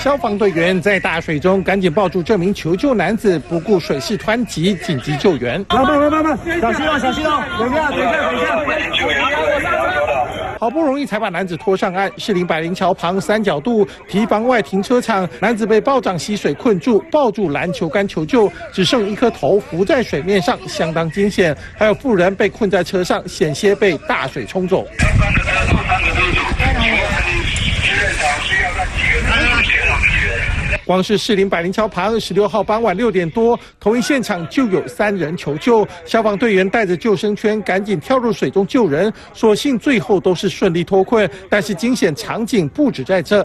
消防队员在大水中赶紧抱住这名求救男子，不顾水势湍急，紧急救援。慢慢慢慢慢，小心哦，小心哦，等一下，等一下，等一下。好不容易才把男子拖上岸。士林百灵桥旁三角渡堤防外停车场，男子被暴涨溪水困住，抱住篮球杆求救，只剩一颗头浮在水面上，相当惊险。还有妇人被困在车上，险些被大水冲走。光是士林百灵桥旁，十六号傍晚六点多，同一现场就有三人求救，消防队员带着救生圈赶紧跳入水中救人，所幸最后都是顺利脱困。但是惊险场景不止在这。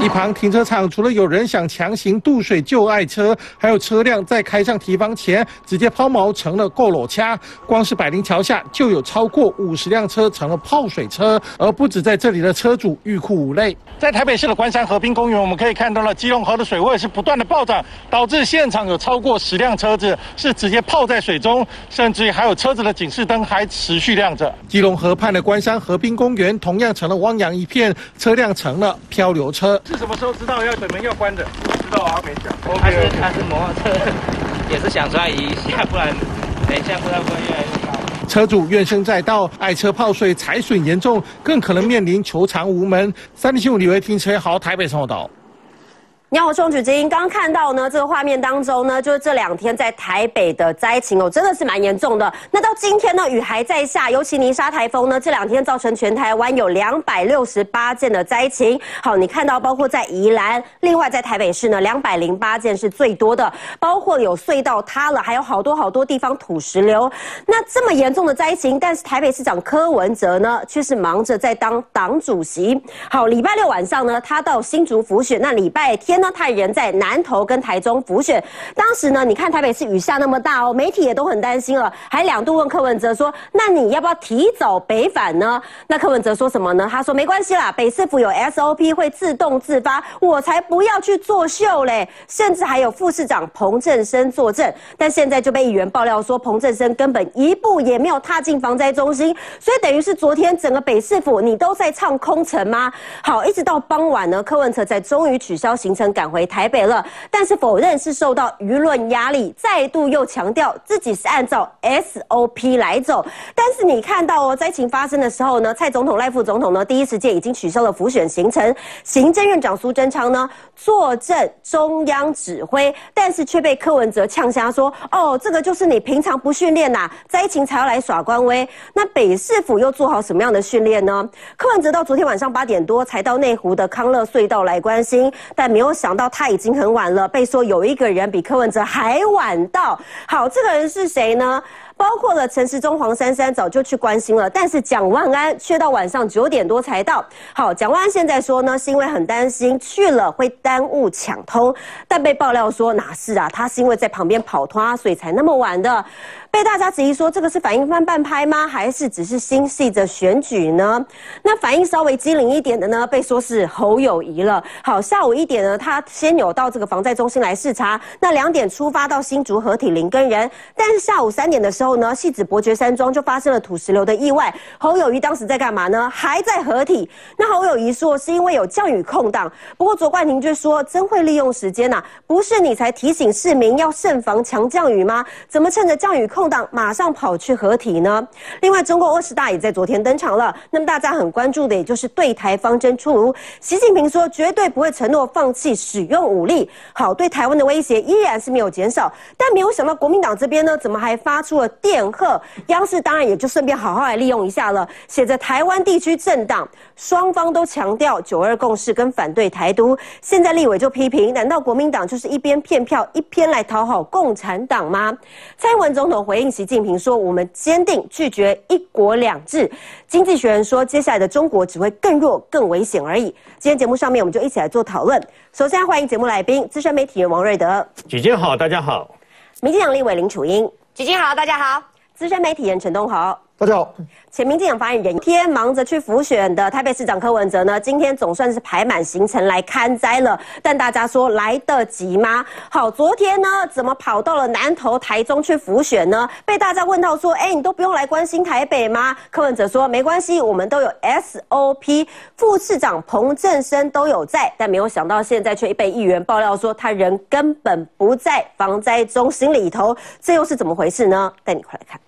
一旁停车场除了有人想强行渡水救爱车，还有车辆在开上堤防前直接抛锚成了过裸掐。光是百灵桥下就有超过五十辆车成了泡水车，而不止在这里的车主欲哭无泪。在台北市的关山河滨公园，我们可以看到了基隆河的水位是不断的暴涨，导致现场有超过十辆车子是直接泡在水中，甚至还有车子的警示灯还持续亮着。基隆河畔的关山河滨公园同样成了汪洋一片，车辆成了漂流车。是什么时候知道要水门要关的？知道啊，没讲。他是他是摩托车，也是想转移一下，不然等一下不然会越来越高。车主怨声载道，爱车泡水，财损严重，更可能面临求偿无门。三零七五李维停车好，台北送岛。你好，中举之音。刚刚看到呢，这个画面当中呢，就是这两天在台北的灾情哦，真的是蛮严重的。那到今天呢，雨还在下，尤其泥沙台风呢，这两天造成全台湾有两百六十八件的灾情。好，你看到包括在宜兰，另外在台北市呢，两百零八件是最多的，包括有隧道塌了，还有好多好多地方土石流。那这么严重的灾情，但是台北市长柯文哲呢，却是忙着在当党主席。好，礼拜六晚上呢，他到新竹府选，那礼拜天。那他人在南投跟台中浮选，当时呢，你看台北市雨下那么大哦，媒体也都很担心了，还两度问柯文哲说：“那你要不要提早北返呢？”那柯文哲说什么呢？他说：“没关系啦，北市府有 SOP 会自动自发，我才不要去作秀嘞。”甚至还有副市长彭振生作证，但现在就被议员爆料说，彭振生根本一步也没有踏进防灾中心，所以等于是昨天整个北市府你都在唱空城吗？好，一直到傍晚呢，柯文哲才终于取消行程。赶回台北了，但是否认是受到舆论压力，再度又强调自己是按照 SOP 来走。但是你看到哦，灾情发生的时候呢，蔡总统、赖副总统呢，第一时间已经取消了浮选行程。行政院长苏贞昌呢，坐镇中央指挥，但是却被柯文哲呛瞎说：“哦，这个就是你平常不训练呐，灾情才要来耍官威。”那北市府又做好什么样的训练呢？柯文哲到昨天晚上八点多才到内湖的康乐隧道来关心，但没有。想到他已经很晚了，被说有一个人比柯文哲还晚到。好，这个人是谁呢？包括了陈时中、黄珊珊早就去关心了，但是蒋万安却到晚上九点多才到。好，蒋万安现在说呢，是因为很担心去了会耽误抢通，但被爆料说哪是啊？他是因为在旁边跑拖，所以才那么晚的。被大家质疑说这个是反应翻半拍吗？还是只是心系着选举呢？那反应稍微机灵一点的呢，被说是侯友谊了。好，下午一点呢，他先有到这个防灾中心来视察，那两点出发到新竹合体林根人，但是下午三点的时候。呢，戏子伯爵山庄就发生了土石流的意外。侯友谊当时在干嘛呢？还在合体。那侯友谊说是因为有降雨空档。不过卓冠廷却说真会利用时间呐，不是你才提醒市民要慎防强降雨吗？怎么趁着降雨空空档马上跑去合体呢？另外，中共二十大也在昨天登场了。那么大家很关注的也就是对台方针出炉。习近平说绝对不会承诺放弃使用武力。好，对台湾的威胁依然是没有减少。但没有想到国民党这边呢，怎么还发出了？电贺，央视当然也就顺便好好来利用一下了。写着台湾地区政党双方都强调九二共识跟反对台独，现在立委就批评，难道国民党就是一边骗票一边来讨好共产党吗？蔡英文总统回应习近平说：“我们坚定拒绝一国两制。”经济学人说：“接下来的中国只会更弱、更危险而已。”今天节目上面我们就一起来做讨论。首先欢迎节目来宾资深媒体人王瑞德，姐姐好，大家好。民进党立委林楚英。姐姐好，大家好。资深媒体人陈东豪，大家好，前民进党发言人天忙着去辅选的台北市长柯文哲呢，今天总算是排满行程来看灾了。但大家说来得及吗？好，昨天呢，怎么跑到了南投、台中去辅选呢？被大家问到说，哎，你都不用来关心台北吗？柯文哲说，没关系，我们都有 SOP。副市长彭正生都有在，但没有想到现在却被议员爆料说，他人根本不在防灾中心里头，这又是怎么回事呢？带你快来看。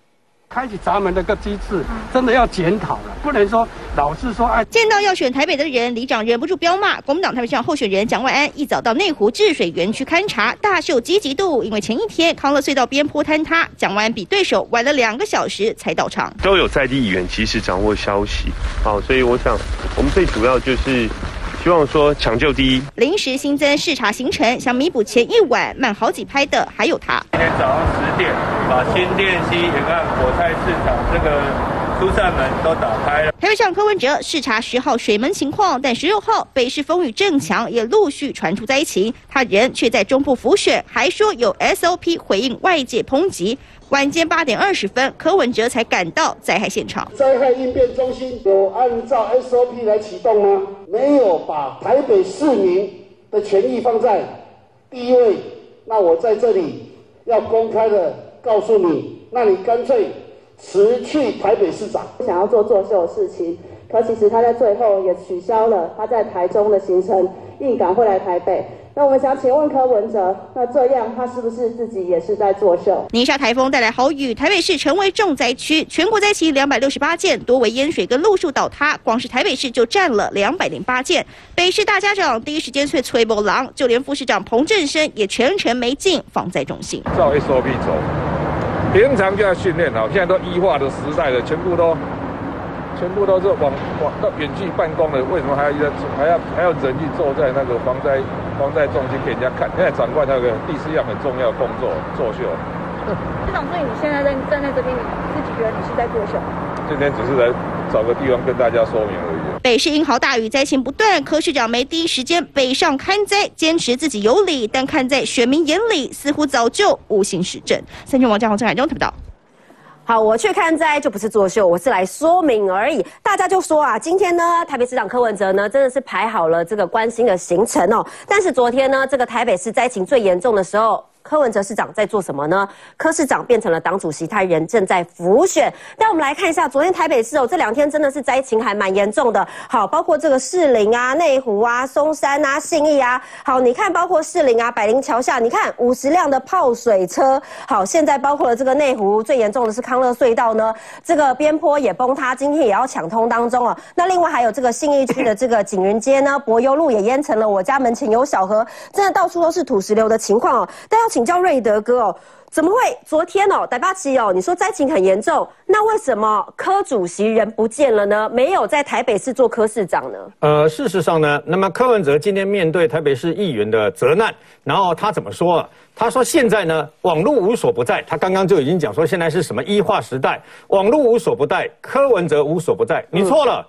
开启闸门的个机制，真的要检讨了，不能说老是说哎。见到要选台北的人，里长忍不住彪骂。国民党台北市长候选人蒋万安一早到内湖治水园区勘察，大秀积极度。因为前一天康乐隧道边坡坍塌，蒋万安比对手晚了两个小时才到场。都有在地议员及时掌握消息，好，所以我想我们最主要就是。希望说抢救第一。临时新增视察行程，想弥补前一晚慢好几拍的，还有他。今天早上十点，把新店溪沿岸果菜市场这个疏散门都打开了。台北上柯文哲视察十号水门情况，但十六号北市风雨正强，也陆续传出灾情，他人却在中部浮选，还说有 SOP 回应外界抨击。晚间八点二十分，柯文哲才赶到灾害现场。灾害应变中心有按照 SOP 来启动吗？没有把台北市民的权益放在第一位。那我在这里要公开的告诉你，那你干脆辞去台北市长。想要做作秀的事情，可其实他在最后也取消了他在台中的行程，硬赶回来台北。那我们想请问柯文哲，那这样他是不是自己也是在作秀？泥沙台风带来豪雨，台北市成为重灾区，全国灾情两百六十八件，多为淹水跟路树倒塌，光是台北市就占了两百零八件。北市大家长第一时间催催波浪，就连副市长彭振生也全程没进防灾中心。照 SOP 走，平常就要训练好，现在都医化的时代了，全部都。全部都是往往到远距办公的，为什么还要还要还要人去坐在那个防灾防灾中心给人家看？现在长官那个第四样很重要工作作秀。市长，所以你现在在站在这边，你自己觉得你是在作秀？今天只是来找个地方跟大家说明而已。北市英豪大雨灾情不断，柯市长没第一时间北上看灾，坚持自己有理，但看在选民眼里，似乎早就无心实政。三军王家宏、郑海中特报道。好，我去看灾就不是作秀，我是来说明而已。大家就说啊，今天呢，台北市长柯文哲呢，真的是排好了这个关心的行程哦。但是昨天呢，这个台北市灾情最严重的时候。柯文哲市长在做什么呢？柯市长变成了党主席，他人正在浮选。但我们来看一下，昨天台北市哦，这两天真的是灾情还蛮严重的。好，包括这个士林啊、内湖啊、松山啊、信义啊。好，你看，包括士林啊、百灵桥下，你看五十辆的泡水车。好，现在包括了这个内湖，最严重的是康乐隧道呢，这个边坡也崩塌，今天也要抢通当中哦。那另外还有这个信义区的这个景云街呢，柏油路也淹成了，我家门前有小河，真的到处都是土石流的情况哦。但要请教瑞德哥哦，怎么会昨天哦，台八七哦，你说灾情很严重，那为什么柯主席人不见了呢？没有在台北市做柯市长呢？呃，事实上呢，那么柯文哲今天面对台北市议员的责难，然后他怎么说？他说现在呢，网络无所不在。他刚刚就已经讲说，现在是什么一化时代，网络无所不在，柯文哲无所不在。你错了，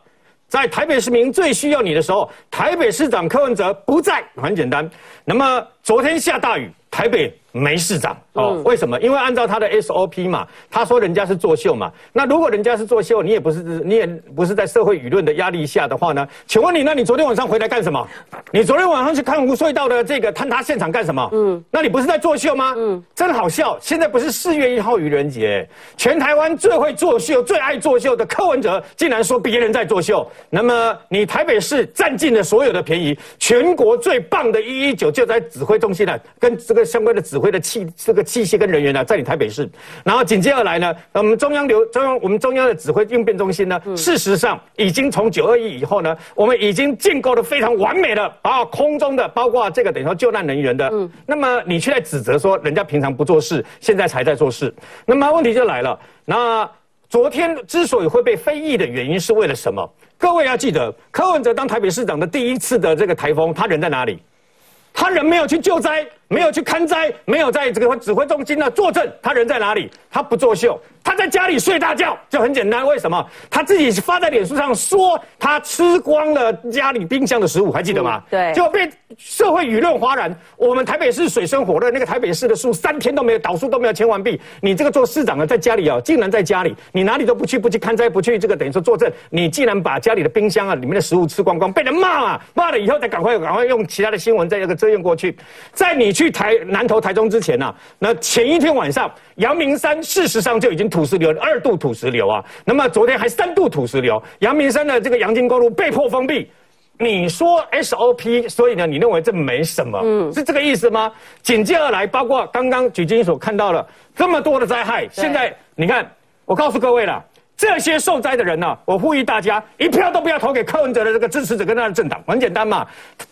在台北市民最需要你的时候，台北市长柯文哲不在，很简单。那么昨天下大雨。台北没市长哦，为什么？因为按照他的 SOP 嘛，他说人家是作秀嘛。那如果人家是作秀，你也不是，你也不是在社会舆论的压力下的话呢？请问你，那你昨天晚上回来干什么？你昨天晚上去看无隧道的这个坍塌现场干什么？嗯，那你不是在作秀吗？嗯，真好笑。现在不是四月一号愚人节，全台湾最会作秀、最爱作秀的柯文哲，竟然说别人在作秀。那么你台北市占尽了所有的便宜，全国最棒的一一九就在指挥中心了，跟这个。相关的指挥的器这个器械跟人员呢，在你台北市，然后紧接而来呢，我们中央流中央我们中央的指挥应变中心呢，事实上已经从九二一以后呢，我们已经建构的非常完美的啊，空中的包括这个等于说救难人员的，嗯，那么你却在指责说人家平常不做事，现在才在做事，那么问题就来了，那昨天之所以会被非议的原因是为了什么？各位要记得，柯文哲当台北市长的第一次的这个台风，他人在哪里？他人没有去救灾。没有去看灾，没有在这个指挥中心呢坐镇，他人在哪里？他不作秀，他在家里睡大觉，就很简单。为什么？他自己发在脸书上说他吃光了家里冰箱的食物，还记得吗？对就被社会舆论哗然。我们台北市水深火热，那个台北市的树三天都没有倒树都没有签完毕。你这个做市长的在家里哦，竟然在家里，你哪里都不去，不去看灾，不去这个等于说作证，你竟然把家里的冰箱啊里面的食物吃光光，被人骂啊，骂了以后再赶快赶快用其他的新闻再这个遮掩过去。在你去台南投、台中之前呢、啊，那前一天晚上，阳明山事实上就已经土石流二度土石流啊，那么昨天还三度土石流，阳明山的这个阳金公路被迫封闭。你说 SOP，所以呢，你认为这没什么，嗯，是这个意思吗？紧接而来，包括刚刚举金所看到了这么多的灾害，现在你看，我告诉各位了。这些受灾的人呢、我呼吁大家一票都不要投给柯文哲的这个支持者跟他的政党，很简单嘛，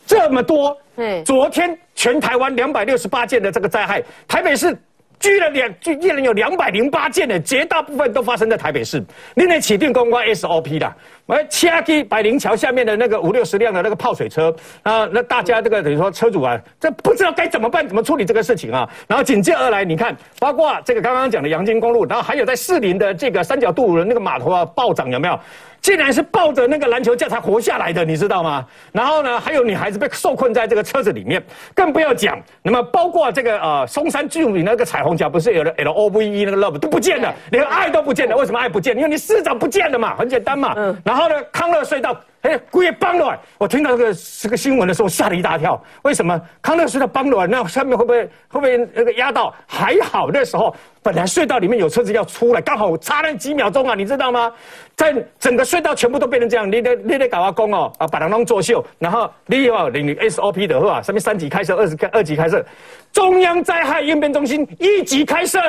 这么多，对昨天全台湾两百六十八件的这个灾害，台北市居然两居然有两百零八件的，绝大部分都发生在台北市。你得起定公关 SOP 的，来掐去百灵桥下面的那个五六十辆的那个泡水车啊，那大家这个等于说车主啊，这不知道该怎么办，怎么处理这个事情啊？然后紧接而来，你看，包括这个刚刚讲的阳金公路，然后还有在士林的这个三角渡轮那个码头啊暴涨，有没有？竟然是抱着那个篮球架才活下来的，你知道吗？然后呢，还有女孩子被受困在这个车子里面，更不要讲。那么包括这个呃松山巨名那个彩虹桥，不是有了 L O V E 那个 love 都不见了，连爱都不见了。为什么爱不见？因为你市长不见了嘛，很简单嘛。嗯然后后呢，康乐隧道。哎，故意帮了！我听到这个这个新闻的时候吓了一大跳。为什么康乐隧道帮了？那下面会不会会不会那个压到？还好那时候本来隧道里面有车子要出来，刚好差那几秒钟啊，你知道吗？在整个隧道全部都变成这样，你得你得搞阿公哦啊，把人弄作秀，然后你要领 SOP 的话，上面三级开设，二级二级开设，中央灾害应变中心一级开设。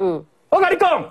嗯，我跟你讲，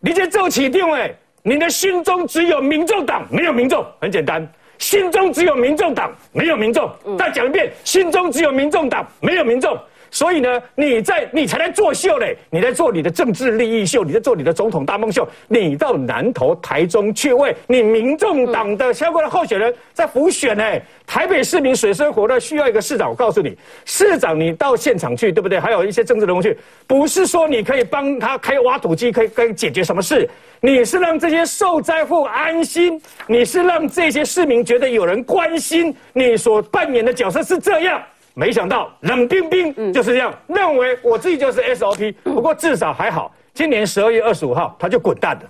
你这做起定位，你的心中只有民众党，没有民众，很简单。心中只有民众党，没有民众。再讲一遍，心中只有民众党，没有民众。所以呢，你在你才在作秀嘞，你在做你的政治利益秀，你在做你的总统大梦秀。你到南投、台中去为你民众党的相关的候选人在辅选呢。台北市民水深火热，需要一个市长。我告诉你，市长你到现场去，对不对？还有一些政治人物去，不是说你可以帮他开挖土机，可以可以解决什么事。你是让这些受灾户安心，你是让这些市民觉得有人关心你所扮演的角色是这样。没想到冷冰冰就是这样，认为我自己就是 SOP。不过至少还好，今年十二月二十五号他就滚蛋了。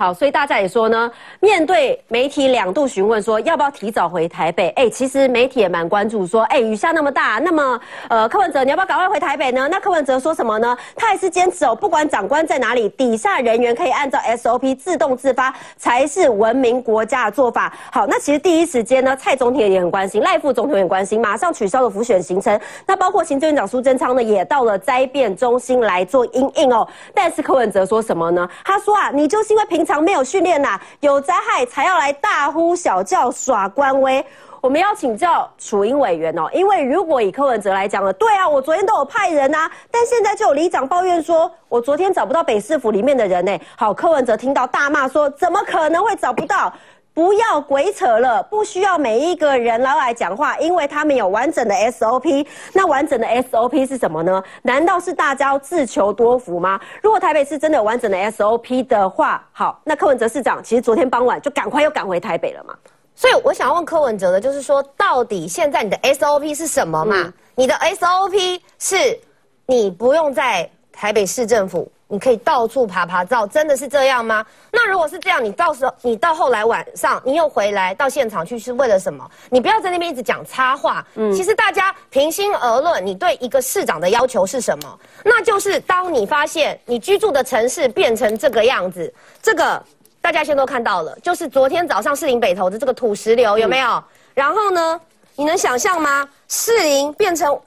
好，所以大家也说呢，面对媒体两度询问说要不要提早回台北，哎，其实媒体也蛮关注说，哎，雨下那么大，那么呃，柯文哲你要不要赶快回台北呢？那柯文哲说什么呢？他还是坚持哦，不管长官在哪里，底下人员可以按照 SOP 自动自发才是文明国家的做法。好，那其实第一时间呢，蔡总统也很关心，赖副总统也很关心，马上取消了浮选行程。那包括行政院长苏贞昌呢，也到了灾变中心来做应应哦。但是柯文哲说什么呢？他说啊，你就是因为平常没有训练呐，有灾害才要来大呼小叫耍官威。我们要请教楚英委员哦，因为如果以柯文哲来讲了，对啊，我昨天都有派人啊，但现在就有里长抱怨说，我昨天找不到北市府里面的人呢。好，柯文哲听到大骂说，怎么可能会找不到？不要鬼扯了，不需要每一个人来来讲话，因为他们有完整的 SOP。那完整的 SOP 是什么呢？难道是大家要自求多福吗？如果台北市真的有完整的 SOP 的话，好，那柯文哲市长其实昨天傍晚就赶快又赶回台北了嘛。所以我想要问柯文哲的，就是说，到底现在你的 SOP 是什么嘛？你的 SOP 是你不用在台北市政府，你可以到处爬爬照，真的是这样吗？那如果是这样，你到时候你到后来晚上你又回来到现场去，是为了什么？你不要在那边一直讲插话。嗯，其实大家平心而论，你对一个市长的要求是什么？那就是当你发现你居住的城市变成这个样子，这个。大家现在都看到了，就是昨天早上士林北投的这个土石流有没有？然后呢，你能想象吗？士林变成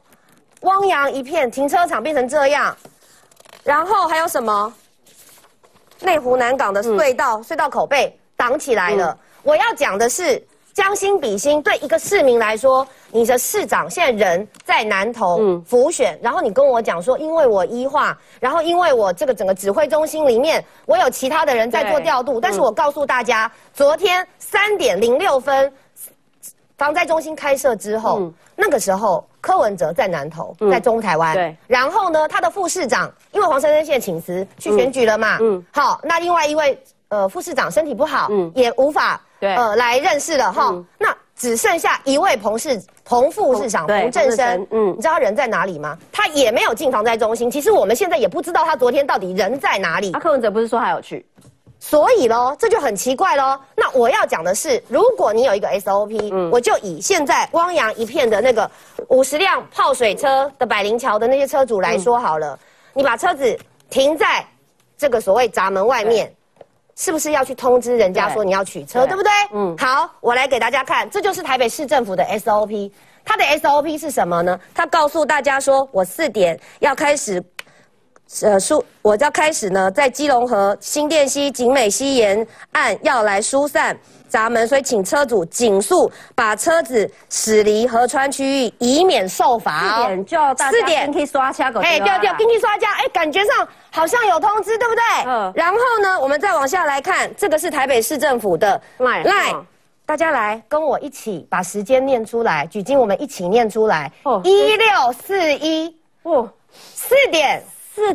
汪洋一片，停车场变成这样，然后还有什么？内湖南港的隧道，隧道口被挡起来了。我要讲的是。将心比心，对一个市民来说，你的市长现在人在南投浮选，然后你跟我讲说，因为我医化，然后因为我这个整个指挥中心里面，我有其他的人在做调度，但是我告诉大家，昨天三点零六分，防灾中心开设之后，那个时候柯文哲在南投，嗯在中台湾。对。然后呢，他的副市长因为黄珊珊现在请辞去选举了嘛，嗯，好，那另外一位呃副市长身体不好，嗯，也无法对呃来认识了哈。那只剩下一位彭市彭副市长对彭振彭振生生，嗯你知道他人在哪里吗？他也没有进防灾中心。其实我们现在也不知道他昨天到底人在哪里。啊，柯文哲不是说他有去？所以咯，这就很奇怪咯。那我要讲的是，如果你有一个 SOP，、我就以现在汪洋一片的那个五十辆泡水车的百灵桥的那些车主来说好了，你把车子停在这个所谓闸门外面，是不是要去通知人家说你要取车，对对不对？嗯，好，我来给大家看，这就是台北市政府的 SOP。它的 SOP 是什么呢？它告诉大家说，我四点要开始呃疏，我要开始呢，在基隆河、新店溪、景美溪沿岸要来疏散闸门，所以请车主紧速把车子驶离河川区域，以免受罚、哦。四点就大家四点哎，对对，进去刷家，哎，感觉上好像有通知，对不对？嗯。然后呢，我们再往下来看，这个是台北市政府的 Line，嗯大家来跟我一起把时间念出来，举金我们一起念出来。哦，一六四一，哦，四点，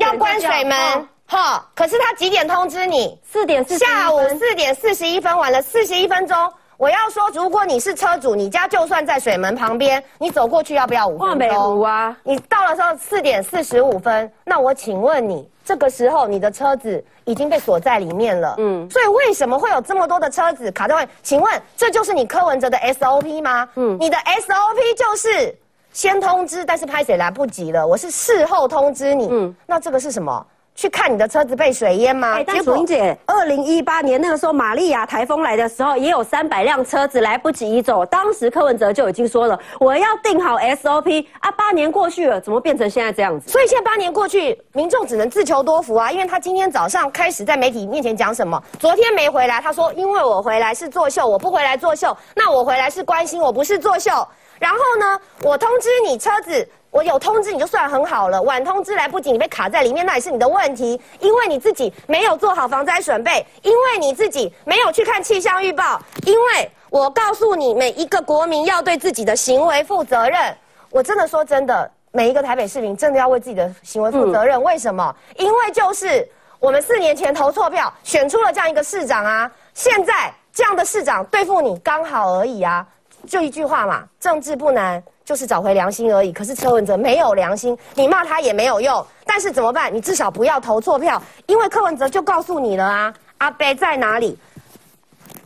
要关水门。哈，可是他几点通知你？四点四下午四点四十一分，晚了四十一分钟。我要说，如果你是车主，你家就算在水门旁边，你走过去要不要五分万北湖钟？啊，你到了时候四点四十五分，那我请问你，这个时候你的车子已经被锁在里面了，嗯，所以为什么会有这么多的车子卡在外？请问这就是你柯文哲的 SOP 吗？嗯，你的 SOP 就是先通知，但是拍谁来不及了，我是事后通知你，嗯，那这个是什么？去看你的车子被水淹吗？哎，但楚英姐，二零一八年那个时候玛利亚台风来的时候，也有三百辆车子来不及移走，当时柯文哲就已经说了，我要定好 SOP 啊。八年过去了，怎么变成现在这样子？所以现在八年过去，民众只能自求多福啊！因为他今天早上开始在媒体面前讲什么？昨天没回来，他说因为我回来是作秀，我不回来作秀，那我回来是关心，我不是作秀。然后呢，我通知你车子。我有通知你就算很好了，晚通知来不及，你被卡在里面，那也是你的问题，因为你自己没有做好防灾准备，因为你自己没有去看气象预报，因为我告诉你，每一个国民要对自己的行为负责任。我真的说真的，每一个台北市民真的要为自己的行为负责任。为什么？因为就是我们四年前投错票，选出了这样一个市长啊，现在这样的市长对付你刚好而已啊，就一句话嘛，政治不难。就是找回良心而已。可是柯文哲没有良心，你骂他也没有用。但是怎么办？你至少不要投错票，因为柯文哲就告诉你了啊，阿北在哪里？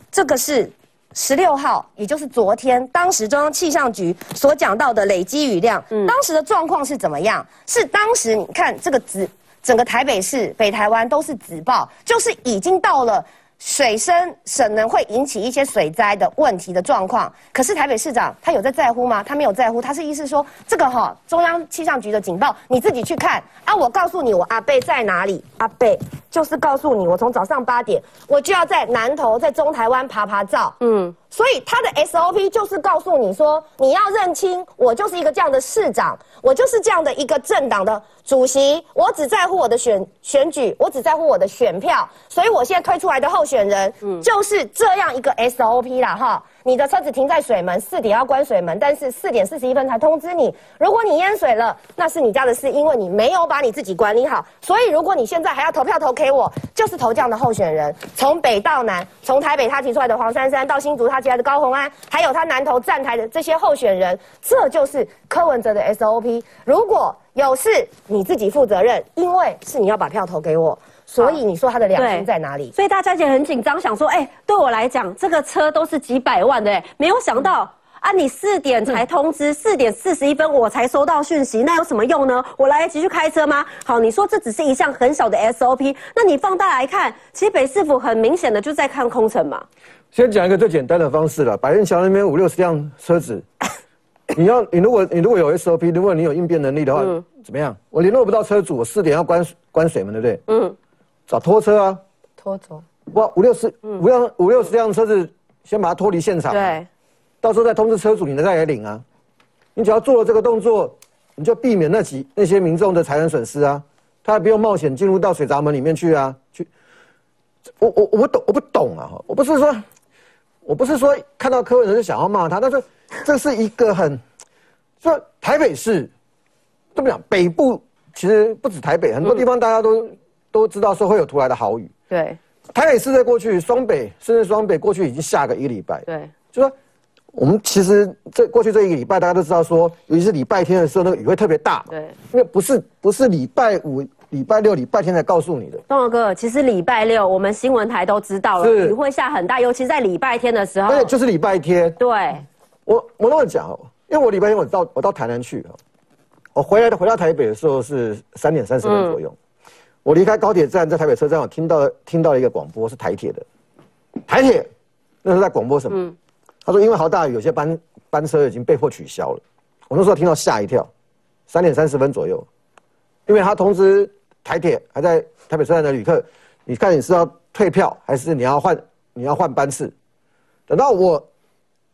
这个是十六号，也就是昨天，当时中央气象局所讲到的累积雨量，嗯，当时的状况是怎么样？是当时你看这个紫，整个台北市、北台湾都是紫报，就是已经到了。水深可能会引起一些水灾的问题的状况，可是台北市长他有在在乎吗？他没有在乎，他是意思说这个哈、中央气象局的警报你自己去看。啊，我告诉你我阿贝在哪里，阿贝就是告诉你我从早上八点我就要在南投在中台湾爬爬照，嗯，所以他的 SOP 就是告诉你说你要认清我就是一个这样的市长，我就是这样的一个政党的主席，我只在乎我的选选举，我只在乎我的选票，所以我现在推出来的候选人，嗯，就是这样一个 SOP 啦，哈。你的车子停在水门，四点要关水门，但是四点四十一分才通知你。如果你淹水了，那是你家的事，因为你没有把你自己管理好。所以，如果你现在还要投票投给我，就是投这样的候选人，从北到南，从台北他提出来的黄珊珊，到新竹他提来的高虹安，还有他南投站台的这些候选人，这就是柯文哲的 SOP。如果有事，你自己负责任，因为是你要把票投给我。所以你说他的良心在哪里？所以大家也很紧张，想说，哎、对我来讲，这个车都是几百万的，哎，没有想到。啊！你四点才通知，四点四十一分我才收到讯息，那有什么用呢？我来得及去开车吗？好，你说这只是一项很小的 SOP，那你放大来看，其实北市府很明显的就在看空城嘛。先讲一个最简单的方式了，百人桥那边五六十辆车子，你要你如果你如果有 SOP，如果你有应变能力的话，怎么样？我联络不到车主，我四点要关关水门，对不对？嗯，找拖车啊，拖走。哇，五六十五辆五六十辆车子，先把它脱离现场。对。到时候再通知车主，你再来领啊。你只要做了这个动作，你就避免那几那些民众的财产损失啊。他也不用冒险进入到水闸门里面去啊。去，我我我不懂，我不懂啊！我不是说，我不是说看到柯文哲就想要骂他，但是这是一个很，说台北市怎么讲？北部其实不止台北，很多地方大家都、都知道说会有突来的好雨。对台北市在过去，双北甚至双北过去已经下个一个礼拜。对，就说我们其实这过去这一个礼拜，大家都知道说，尤其是礼拜天的时候，那个雨会特别大。对，因为不是不是礼拜五、礼拜六、礼拜天才告诉你的。东豪哥，其实礼拜六我们新闻台都知道了，雨会下很大，尤其在礼拜天的时候。对就是礼拜天，对，我我那么讲哦，因为我礼拜天我到我到台南去哦，我回来的回到台北的时候是三点三十分左右，我离开高铁站，在台北车站，我听到听到了一个广播是台铁的，台铁那时候在广播什么？他说因为好大雨，有些班班车已经被迫取消了。我那时候听到吓一跳，三点三十分左右，因为他通知台铁还在台北车站的旅客，你看你是要退票还是你要换你要换班次？等到我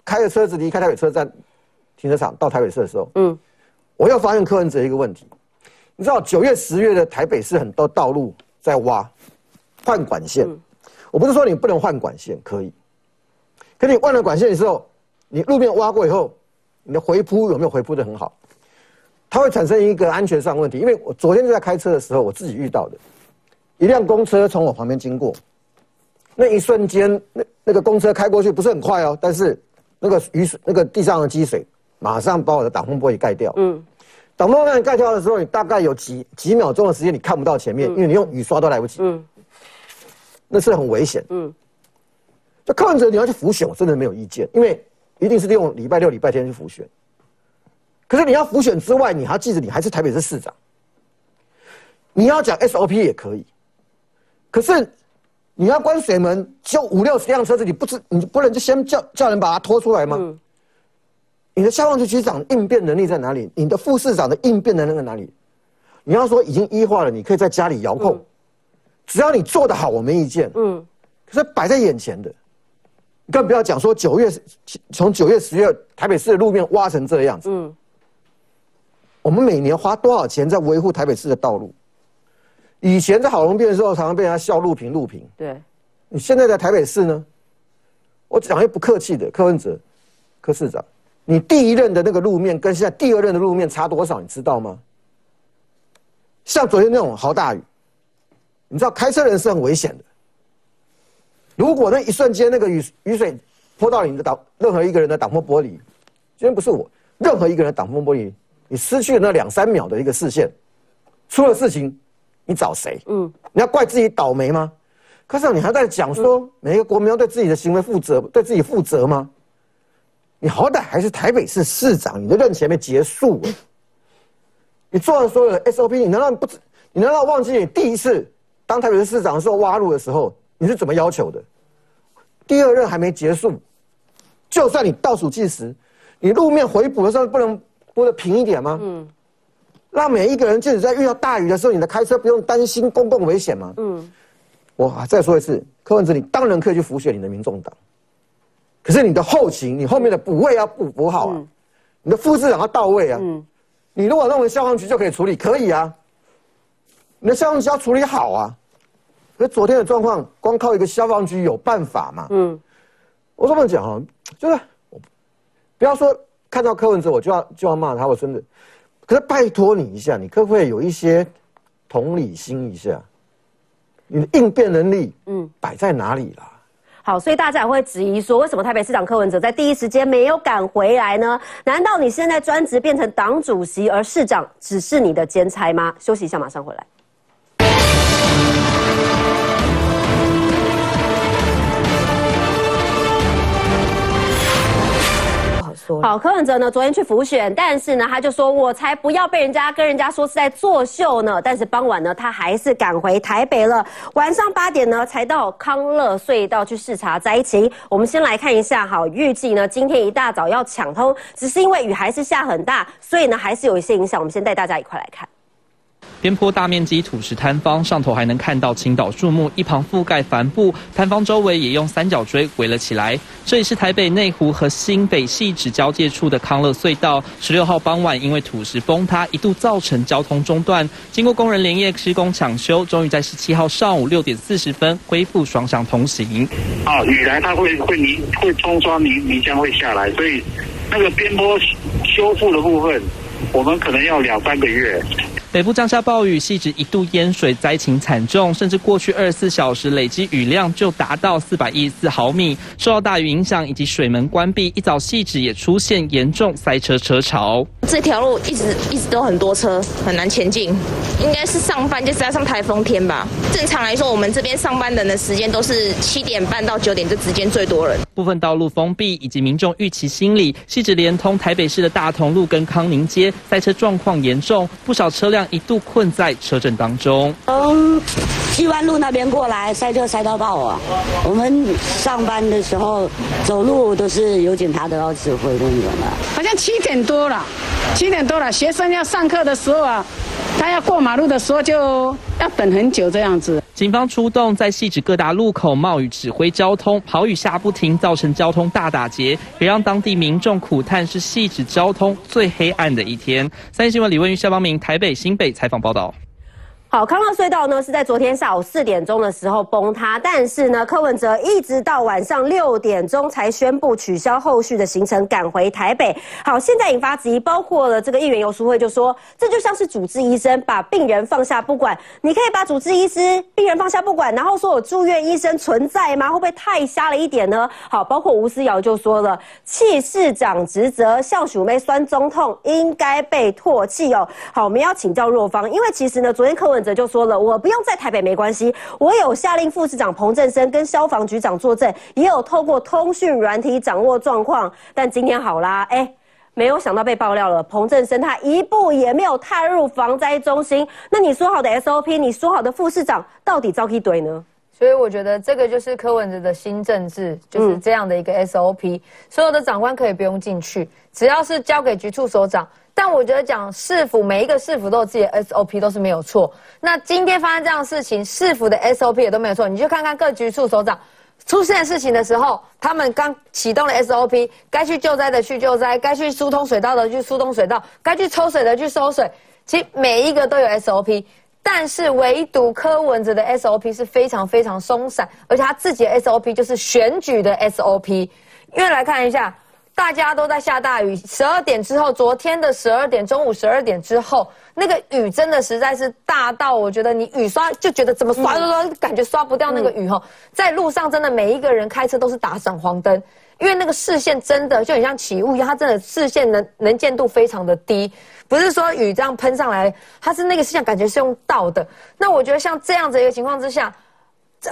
开着车子离开台北车站停车场到台北市的时候，嗯，我又发现柯文哲一个问题，你知道九月十月的台北市很多道路在挖换管线，我不是说你不能换管线，可以，可你换了管线的时候，你路面挖过以后，你的回铺有没有回铺的很好？它会产生一个安全上问题，因为我昨天就在开车的时候，我自己遇到的，一辆公车从我旁边经过，那一瞬间，那那个公车开过去不是很快哦，但是那个雨水，那个地上的积水，马上把我的挡风玻璃盖掉。嗯，挡风玻璃盖掉的时候，你大概有几几秒钟的时间，你看不到前面，因为你用雨刷都来不及。嗯，那是很危险。嗯，就柯文哲你要去浮选，我真的没有意见，因为一定是利用礼拜六、礼拜天去浮选。可是你要浮选之外，你还要记着，你还是台北市市长。你要讲 SOP 也可以，可是你要关水门，就五六十辆车子，你不知你不能就先叫叫人把它拖出来吗？你的消防局局长应变能力在哪里？你的副市长的应变能力在哪里？你要说已经医化了，你可以在家里遥控，只要你做得好，我没意见。嗯，可是摆在眼前的，更不要讲说九月从九月十月台北市的路面挖成这样子。嗯，我们每年花多少钱在维护台北市的道路？以前在好龙变的时候，常常被人家笑路平路平。对，你现在在台北市呢？我讲一不客气的，柯文哲，柯市长，你第一任的那个路面跟现在第二任的路面差多少？你知道吗？像昨天那种豪大雨，你知道开车人是很危险的。如果那一瞬间那个雨雨水泼到你的挡任何一个人的挡风玻璃，今天不是我，任何一个人挡风玻璃，你失去了那两三秒的一个视线，出了事情，你找谁？嗯，你要怪自己倒霉吗？可是你还在讲说每一个国民要对自己的行为负责，对自己负责吗？你好歹还是台北市市长，你的任期还没结束，你做了所有的 SOP，你难道不知？你难道忘记你第一次当台北市市长的时候挖路的时候你是怎么要求的？第二任还没结束，就算你倒数计时，你路面回补的时候不能拨的平一点吗？嗯，让每一个人，即使在遇到大雨的时候，你的开车不用担心公共危险吗？嗯，我再说一次，柯文哲，你当然可以去辅选你的民众党，可是你的后勤，你后面的补位要补补好啊，你的副市长要到位啊。嗯，你如果认为消防局就可以处理，可以啊，你的消防局要处理好啊。可昨天的状况，光靠一个消防局有办法吗？嗯，我这么讲啊，就是不要说看到柯文哲我就要就要骂他，我真的，可是拜托你一下，你可不可以有一些同理心一下？你的应变能力，嗯，摆在哪里啦？好，所以大家也会质疑说，为什么台北市长柯文哲在第一时间没有赶回来呢？难道你现在专职变成党主席，而市长只是你的兼差吗？休息一下，马上回来。好，柯文哲呢？昨天去浮选，但是呢，他就说：“我才不要被人家跟人家说是在作秀呢。”但是傍晚呢，他还是赶回台北了。晚上八点呢，才到康乐隧道去视察灾情。我们先来看一下，哈，预计呢今天一大早要抢通，只是因为雨还是下很大，所以呢还是有一些影响。我们先带大家一块来看。边坡大面积土石坍方，上头还能看到青岛树木，一旁覆盖帆布。坍方周围也用三角锥围了起来。这里是台北内湖和新北细指交界处的康乐隧道。十六号傍晚，因为土石崩塌，一度造成交通中断。经过工人连夜施工抢修，终于在十七号上午六点四十分恢复双向通行。啊，雨来它会会泥会冲刷泥泥浆会下来，所以那个边坡修复的部分，我们可能要两三个月。北部降下暴雨，细致一度淹水，灾情惨重，甚至过去二十四小时累积雨量就达到四百一十四毫米。受到大雨影响以及水门关闭，一早细致也出现严重塞车车潮。这条路一直一直都很多车，很难前进。应该是上班，就是要上台风天吧。正常来说，我们这边上班人的时间都是七点半到九点这之间最多人。部分道路封闭，以及民众预期心理，细致连通台北市的大同路跟康宁街塞车状况严重，不少车辆。一度困在车阵当中。从西湾路那边过来，塞车塞到爆啊！我们上班的时候走路都是有警察都要指挥的那种的。好像七点多了，七点多了，学生要上课的时候啊，他要过马路的时候就要等很久这样子。警方出动在细致各大路口冒雨指挥交通，跑雨下不停，造成交通大打劫，也让当地民众苦叹是细致交通最黑暗的一天。三立新闻李文玉、肖邦明台北新北采访报道。好，康乐隧道呢是在昨天下午四点钟的时候崩塌，但是呢，柯文哲一直到晚上六点钟才宣布取消后续的行程，赶回台北。好，现在引发质疑，包括了这个议员游淑慧就说，这就像是主治医生把病人放下不管，你可以把主治医师病人放下不管，然后说我住院医生存在吗？会不会太瞎了一点呢？好，包括吴思瑶就说了，弃市长职责，校署妹酸中痛，应该被唾弃哦。好，我们要请教若芳，因为其实呢，昨天柯文。就说了，我不用在台北没关系，我有下令副市长彭振生跟消防局长作证，也有透过通讯软体掌握状况。但今天好啦，哎，没有想到被爆料了，彭振生他一步也没有踏入防灾中心。那你说好的 SOP，你说好的副市长到底遭一怼呢？所以我觉得这个就是柯文哲的新政治，就是这样的一个 SOP，所有的长官可以不用进去，只要是交给局处首长。但我觉得讲市府每一个市府都有自己的 SOP 都是没有错。那今天发生这样的事情，市府的 SOP 也都没有错。你去看看各局处首长出现事情的时候，他们刚启动了 SOP，该去救灾的去救灾，该去疏通水道的去疏通水道，该去抽水的去抽水。其实每一个都有 SOP，但是唯独柯文哲的 SOP 是非常非常松散，而且他自己的 SOP 就是选举的 SOP。因为来看一下。大家都在下大雨，十二点之后，昨天的十二点，中午十二点之后，那个雨真的实在是大到，我觉得你雨刷就觉得怎么刷都感觉刷不掉那个雨哈。在路上真的每一个人开车都是打闪黄灯，因为那个视线真的就很像起雾一样，它真的视线能能见度非常的低，不是说雨这样喷上来，它是那个视线感觉是用倒的。那我觉得像这样子一个情况之下。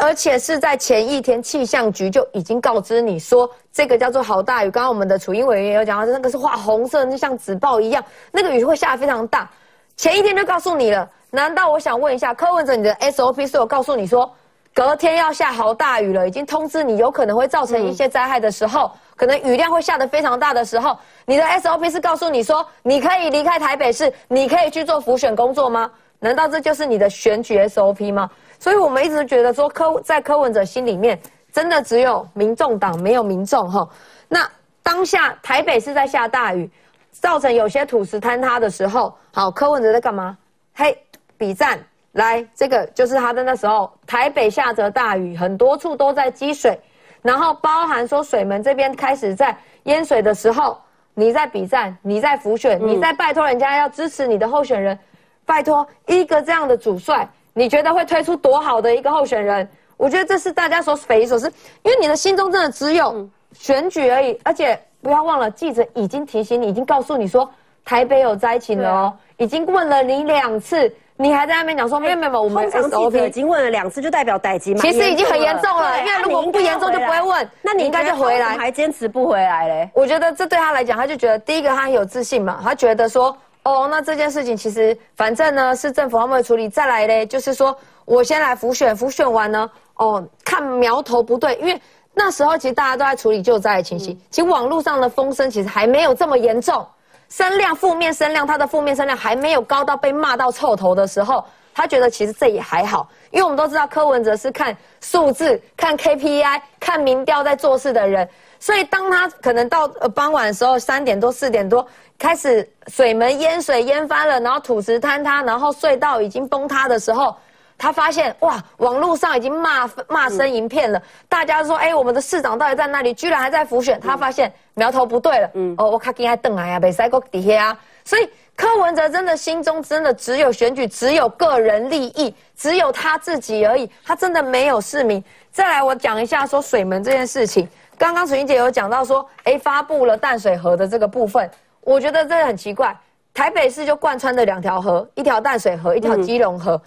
而且是在前一天，气象局就已经告知你说，这个叫做好大雨。刚刚我们的楚英委员也有讲到，那个是画红色，就像纸报一样，那个雨会下得非常大。前一天就告诉你了，难道我想问一下，柯文哲，你的 SOP 是有告诉你说，隔天要下好大雨了，已经通知你有可能会造成一些灾害的时候，可能雨量会下得非常大的时候，你的 SOP 是告诉你说，你可以离开台北市，你可以去做浮选工作吗？难道这就是你的选举 SOP 吗？所以我们一直觉得说柯在柯文哲心里面，真的只有民众党没有民众哈。那当下台北是在下大雨，造成有些土石坍塌的时候，好，柯文哲在干嘛？嘿，比战来，这个就是他的那时候，台北下着大雨，很多处都在积水，然后包含说水门这边开始在淹水的时候，你在比战，你在浮选，你在拜托人家要支持你的候选人，拜托一个这样的主帅。你觉得会推出多好的一个候选人？我觉得这是大家所匪夷所思，因为你的心中真的只有选举而已。而且不要忘了，记者已经提醒你，已经告诉你说台北有灾情了哦，已经问了你两次，你还在那边讲说没有没有，我们 SOP 已经问了两次，就代表逮急吗？其实已经很严重了，因为如果不严重就不会问。那你应该就回来，还坚持不回来嘞？我觉得这对他来讲，他就觉得第一个他很有自信嘛，他觉得说。哦，那这件事情其实反正呢是政府他们会处理。再来嘞，就是说我先来复选，复选完呢，哦，看苗头不对，因为那时候其实大家都在处理救灾的情形，其实网络上的风声其实还没有这么严重，声量负面声量，他的负面声量还没有高到被骂到臭头的时候，他觉得其实这也还好，因为我们都知道柯文哲是看数字、看 KPI、看民调在做事的人，所以当他可能到呃傍晚的时候，三点多、四点多。开始水门淹水淹翻了，然后土石坍塌，然后隧道已经崩塌的时候，他发现哇，网络上已经骂骂声一片了，大家说，哎，我们的市长到底在哪里？居然还在浮选。他发现苗头不对了，嗯，哦，我卡进来瞪来呀，被塞过底下啊。所以柯文哲真的心中真的只有选举，只有个人利益，只有他自己而已，他真的没有市民。再来，我讲一下说水门这件事情。刚刚楚英姐有讲到说，哎，发布了淡水河的这个部分，我觉得这个很奇怪。台北市就贯穿的两条河，一条淡水河，一条基隆河。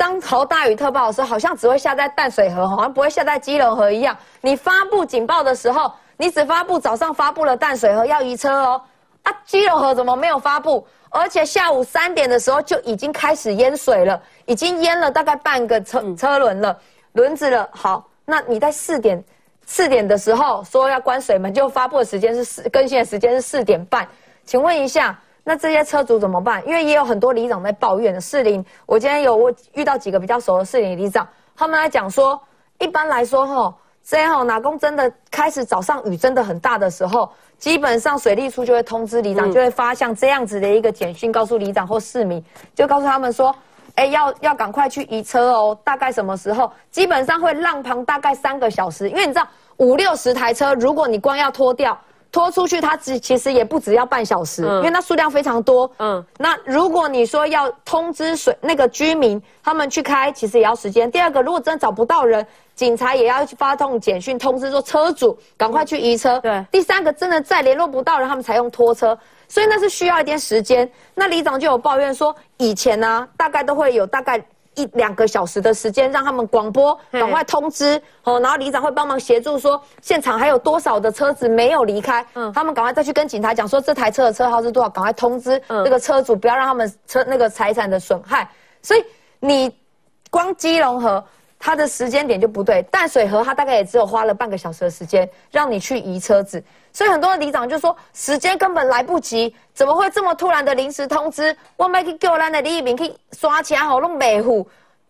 当头大雨特报的时候，好像只会下在淡水河，好像不会下在基隆河一样。你发布警报的时候，你只发布早上发布了淡水河要移车哦，啊，基隆河怎么没有发布？而且下午三点的时候就已经开始淹水了，已经淹了大概半个车车轮了，轮子了。好，那你在四点。四点的时候说要关水门，就发布的时间是四更新的时间是四点半。请问一下，那这些车主怎么办？因为也有很多里长在抱怨的。士林，我今天有我遇到几个比较熟的士林里长，他们来讲说，一般来说哈，这样哪公真的开始早上雨真的很大的时候，基本上水利处就会通知里长，就会发像这样子的一个简讯，告诉里长或市民，就告诉他们说。哎，要要赶快去移车哦！大概什么时候？基本上会浪旁大概三个小时，因为你知道五六十台车，如果你光要拖掉、拖出去，它只其实也不只要半小时，因为它数量非常多。嗯，那如果你说要通知水那个居民他们去开，其实也要时间。第二个，如果真的找不到人，警察也要去发通简讯通知说车主赶快去移车。对。第三个，真的再联络不到人，他们才用拖车。所以那是需要一点时间。那里长就有抱怨说，以前呢，大概都会有大概一两个小时的时间，让他们广播，赶快通知哦。然后里长会帮忙协助说，现场还有多少的车子没有离开，嗯，他们赶快再去跟警察讲说，这台车的车号是多少，赶快通知这个车主，不要让他们车那个财产的损害。所以你光基隆河。他的时间点就不对，淡水河他大概也只有花了半个小时的时间让你去移车子，所以很多的里长就说时间根本来不及，怎么会这么突然的临时通知？我们去叫咱的李一鸣去刷钱好弄维护，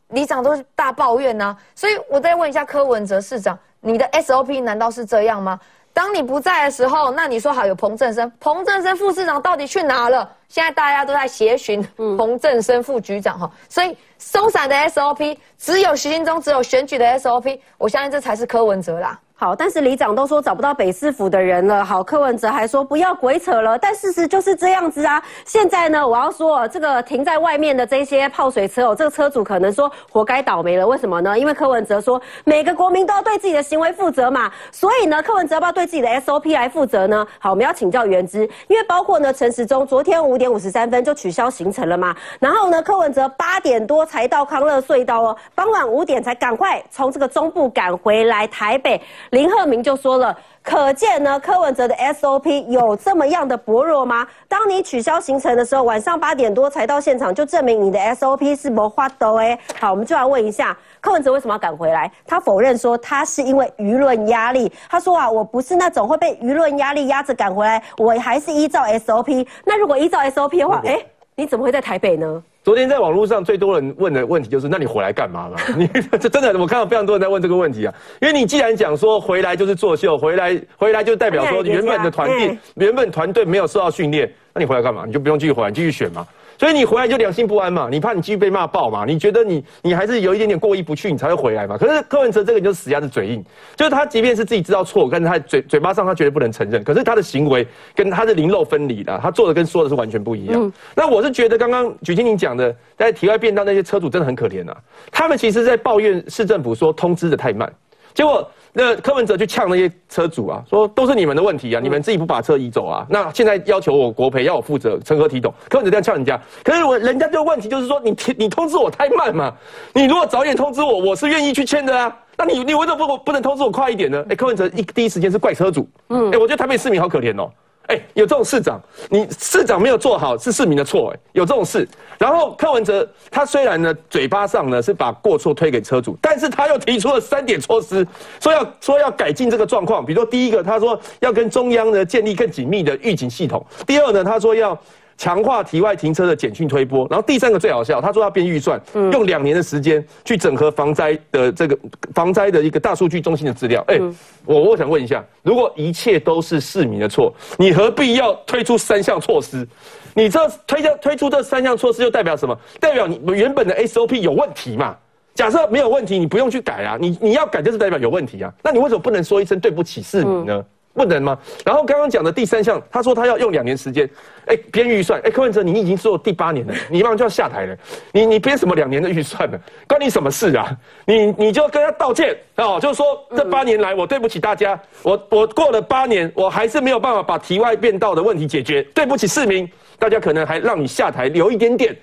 里长都是大抱怨呐。所以我再问一下柯文哲市长，你的 SOP 难道是这样吗？当你不在的时候，那你说好有彭正生，彭正生副市长到底去哪了？现在大家都在协寻彭正生副局长哈，所以松散的 SOP 只有徐新中，只有选举的 SOP，我相信这才是柯文哲啦。好，但是里长都说找不到北市府的人了。好，柯文哲还说不要鬼扯了。但事实就是这样子啊。现在呢，我要说这个停在外面的这些泡水车哦，这个车主可能说活该倒霉了。为什么呢？因为柯文哲说每个国民都要对自己的行为负责嘛。所以呢，柯文哲要不要对自己的 SOP 来负责呢？好，我们要请教原之，因为包括呢陈时中昨天五点五十三分就取消行程了嘛。然后呢，柯文哲八点多才到康乐隧道哦，傍晚五点才赶快从这个中部赶回来台北。林鹤明就说了，可见呢，柯文哲的 SOP 有这么样的薄弱吗？当你取消行程的时候，晚上八点多才到现场，就证明你的 SOP 是没花的哎。好，我们就来问一下，柯文哲为什么要赶回来？他否认说他是因为舆论压力。他说啊，我不是那种会被舆论压力压着赶回来，我还是依照 SOP。那如果依照 SOP 的话，哎，你怎么会在台北呢？昨天在网络上最多人问的问题就是：那你回来干嘛嘛？你这真的，我看到非常多人在问这个问题啊。因为你既然讲说回来就是作秀，回来回来就代表说原本的团队原本团队没有受到训练，那你回来干嘛？你就不用继续回来，继续选嘛。所以你回来就良心不安嘛，你怕你继续被骂爆嘛？你觉得你你还是有一点点过意不去，你才会回来嘛？可是柯文哲这个人就死鸭子嘴硬，就是他即便是自己知道错，但是他嘴嘴巴上他绝对不能承认，可是他的行为跟他是零漏分离的，他做的跟说的是完全不一样。那我是觉得刚刚举清您讲的，在体外便当那些车主真的很可怜啊，他们其实在抱怨市政府说通知的太慢，结果。那柯文哲去呛那些车主啊，说都是你们的问题啊，你们自己不把车移走啊？那现在要求我国赔，要我负责，成何体统？柯文哲这样呛人家，可是我人家这个问题就是说，你你通知我太慢嘛？你如果早点通知我，我是愿意去签的啊。那你你为什么不不能通知我快一点呢？哎，柯文哲一第一时间是怪车主，嗯，哎，我觉得台北市民好可怜哦。哎，有这种市长，你市长没有做好是市民的错，哎，有这种事。然后柯文哲他虽然呢嘴巴上呢是把过错推给车主，但是他又提出了三点措施，说要说要改进这个状况。比如说第一个，他说要跟中央呢建立更紧密的预警系统；第二呢，他说要。强化体外停车的简讯推波，然后第三个最好笑，他说要编预算，用两年的时间去整合防灾的这个防灾的一个大数据中心的资料。哎，我我想问一下，如果一切都是市民的错，你何必要推出三项措施？你这推推推出这三项措施，又代表什么？代表你原本的 SOP 有问题嘛？假设没有问题，你不用去改啊，你你要改就是代表有问题啊，那你为什么不能说一声对不起市民呢？不能吗？然后刚刚讲的第三项，他说他要用两年时间，哎，编预算，哎，柯文哲你已经做第八年了，你马上就要下台了，你你编什么两年的预算呢？关你什么事啊？你你就跟他道歉哦，就是说这八年来我对不起大家，我我过了八年，我还是没有办法把题外变道的问题解决，对不起市民，大家可能还让你下台留一点点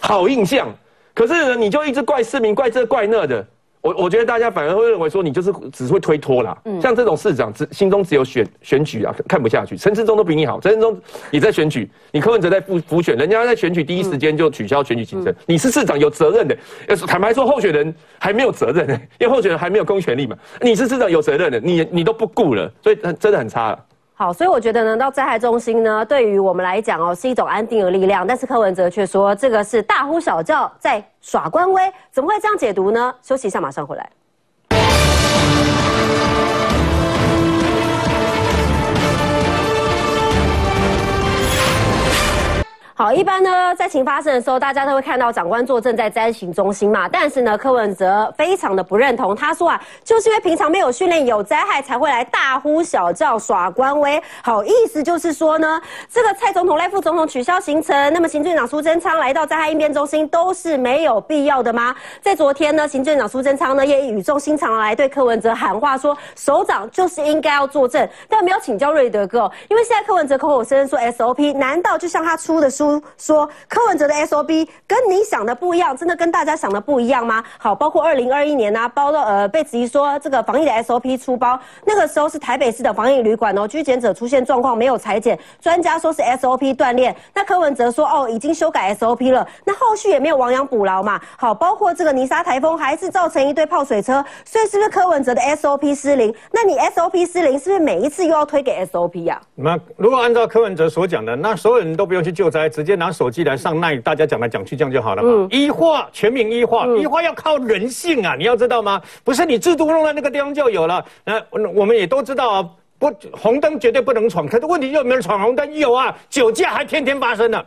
好印象，可是呢，你就一直怪市民，怪这怪那的。我我觉得大家反而会认为说你就是只会推脱啦，像这种市长只心中只有选选举啊，看不下去。陈志忠都比你好，陈志忠也在选举，你柯文哲在复复选，人家在选举第一时间就取消选举行程，你是市长有责任的。要是坦白说，候选人还没有责任呢，因为候选人还没有公权力嘛。你是市长有责任的，你你都不顾了，所以真的很差。好，所以我觉得呢，到灾害中心呢，对于我们来讲哦，是一种安定的力量。但是柯文哲却说，这个是大呼小叫，在耍官威，怎么会这样解读呢？休息一下，马上回来。好，一般呢，灾情发生的时候，大家都会看到长官坐镇在灾情中心嘛。但是呢，柯文哲非常的不认同，他说啊，就是因为平常没有训练，有灾害才会来大呼小叫耍官威。好，意思就是说呢，这个蔡总统、赖副总统取消行程，那么行政长苏贞昌来到灾害应变中心都是没有必要的吗？在昨天呢，行政长苏贞昌呢也语重心长来对柯文哲喊话，说首长就是应该要坐镇，但没有请教瑞德哥，因为现在柯文哲口口声声说 SOP，难道就像他出的书？说柯文哲的 SOP 跟你想的不一样，真的跟大家想的不一样吗？好，包括二零二一年呢，包括呃被质疑说这个防疫的 SOP 出包，那个时候是台北市的防疫旅馆哦，居检者出现状况没有裁剪，专家说是 SOP 锻炼，那柯文哲说哦已经修改 SOP 了，那后续也没有亡羊补牢嘛。好，包括这个泥沙台风还是造成一堆泡水车，所以是不是柯文哲的 SOP 失灵？那你 SOP 失灵，是不是每一次又要推给 SOP 呀？那如果按照柯文哲所讲的，那所有人都不用去救灾。直接拿手机来上奈，大家讲来讲去这样就好了嘛。医化全民医化，医化要靠人性啊，你要知道吗？不是你制度弄到那个地方就有了。那我们也都知道啊，不红灯绝对不能闯，可是问题有没有闯红灯？有啊，酒驾还天天发生呢。